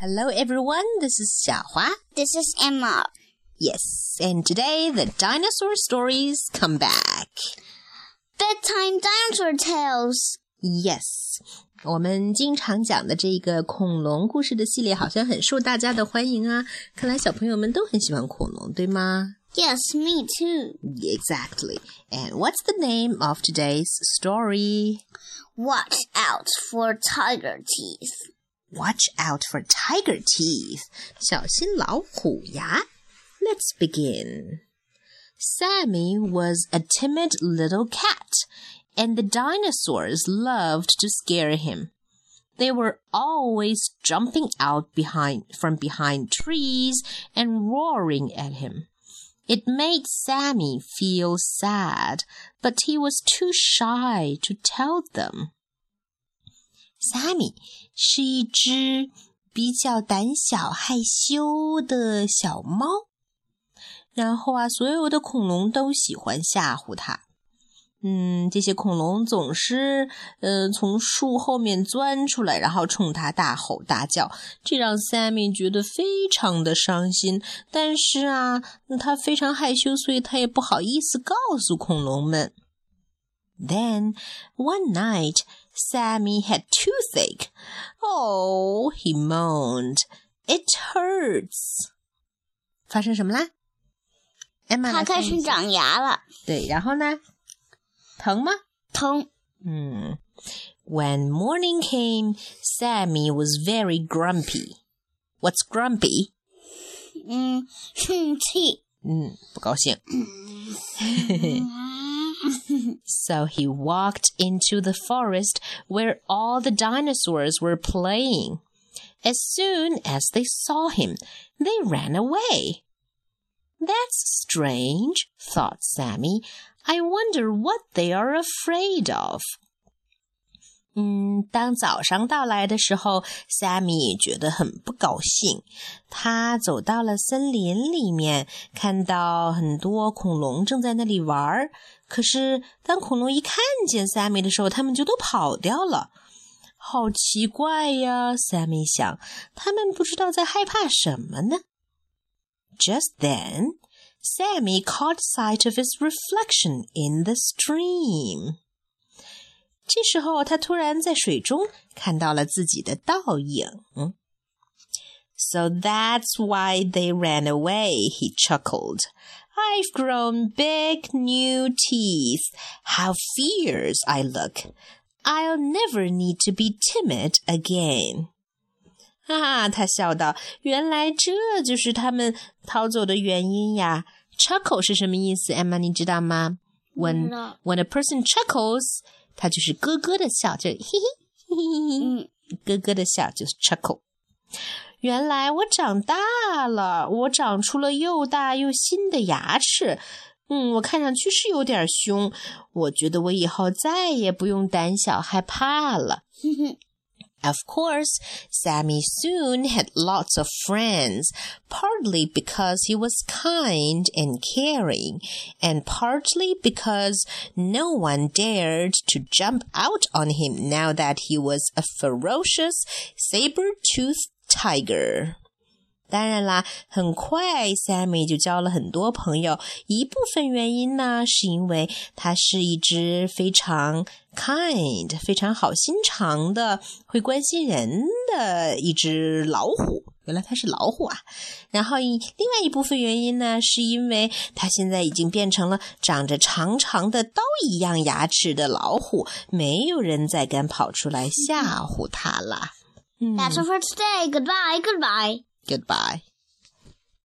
Hello, everyone. This is Xiaohua. This is Emma. Yes, and today the dinosaur stories come back. Bedtime dinosaur tales. Yes，我们经常讲的这个恐龙故事的系列好像很受大家的欢迎啊！看来小朋友们都很喜欢恐龙，对吗 Yes, me too. Exactly. And what's the name of today's story? Watch out for tiger teeth. Watch out for tiger teeth. 小心老虎牙。Let's begin. Sammy was a timid little cat, and the dinosaurs loved to scare him. They were always jumping out behind from behind trees and roaring at him. It made Sammy feel sad, but he was too shy to tell them. Sammy 是一只比较胆小害羞的小猫。然后啊，所有的恐龙都喜欢吓唬它。嗯，这些恐龙总是呃从树后面钻出来，然后冲它大吼大叫，这让 Sammy 觉得非常的伤心。但是啊，他非常害羞，所以他也不好意思告诉恐龙们。Then one night, Sammy had toothache. Oh, he moaned. It hurts. 发生什么啦？它开始长牙了。对，然后呢？疼吗？疼。嗯。When morning came, Sammy was very grumpy. What's grumpy? 嗯，生气。嗯，不高兴。 so he walked into the forest where all the dinosaurs were playing. As soon as they saw him, they ran away. That's strange, thought Sammy. I wonder what they are afraid of. 嗯，当早上到来的时候，Sammy 觉得很不高兴。他走到了森林里面，看到很多恐龙正在那里玩儿。 可是当恐龙一看见 Sammy 的时候，他们就都跑掉了。好奇怪呀，Sammy 想，他们不知道在害怕什么呢？Just then, Sammy caught sight of his reflection in the stream. 这时候，他突然在水中看到了自己的倒影。So that's why they ran away, he chuckled. I've grown big new teeth. How fierce I look. I'll never need to be timid again. 哈哈，他笑道：“原来这就是他们逃走的原因呀。” Chuckle 是什么意思？Emma，你知道吗？When when a person chuckles，他就是咯咯的笑，就嘿嘿嘿嘿嘿，咯咯的笑就是 chuckle。 原来我长大了，我长出了又大又新的牙齿。嗯，我看上去是有点凶。我觉得我以后再也不用胆小害怕了。Of course, Sammy soon had lots of friends, partly because he was kind and caring, and partly because no one dared to jump out on him now that he was a ferocious saber-toothed tiger. 当然啦，很快 Sammy 就交了很多朋友。一部分原因呢，是因为他是一只非常 kind、非常好心肠的、会关心人的一只老虎。原来它是老虎啊！然后另外一部分原因呢，是因为它现在已经变成了长着长长的刀一样牙齿的老虎，没有人再敢跑出来吓唬它了。That's hmm. all for today. Goodbye. Goodbye. Goodbye.